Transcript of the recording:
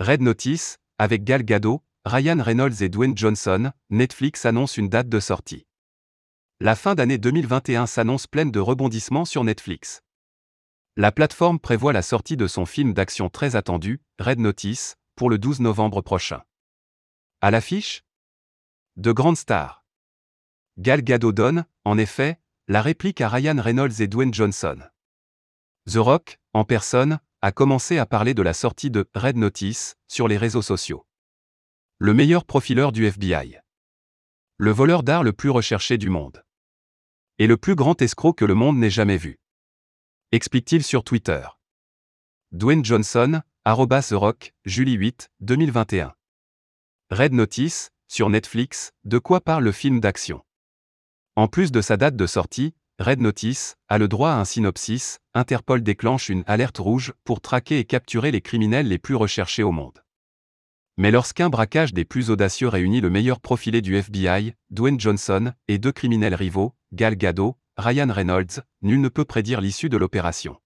Red Notice, avec Gal Gadot, Ryan Reynolds et Dwayne Johnson, Netflix annonce une date de sortie. La fin d'année 2021 s'annonce pleine de rebondissements sur Netflix. La plateforme prévoit la sortie de son film d'action très attendu, Red Notice, pour le 12 novembre prochain. À l'affiche? De grandes stars. Gal Gadot donne, en effet, la réplique à Ryan Reynolds et Dwayne Johnson. The Rock, en personne, a commencé à parler de la sortie de Red Notice sur les réseaux sociaux. Le meilleur profileur du FBI. Le voleur d'art le plus recherché du monde. Et le plus grand escroc que le monde n'ait jamais vu. Explique-t-il sur Twitter. Dwayne Johnson, arrobas Rock, Julie 8, 2021. Red Notice, sur Netflix, de quoi parle le film d'action En plus de sa date de sortie, Red Notice a le droit à un synopsis, Interpol déclenche une alerte rouge pour traquer et capturer les criminels les plus recherchés au monde. Mais lorsqu'un braquage des plus audacieux réunit le meilleur profilé du FBI, Dwayne Johnson, et deux criminels rivaux, Gal Gadot, Ryan Reynolds, nul ne peut prédire l'issue de l'opération.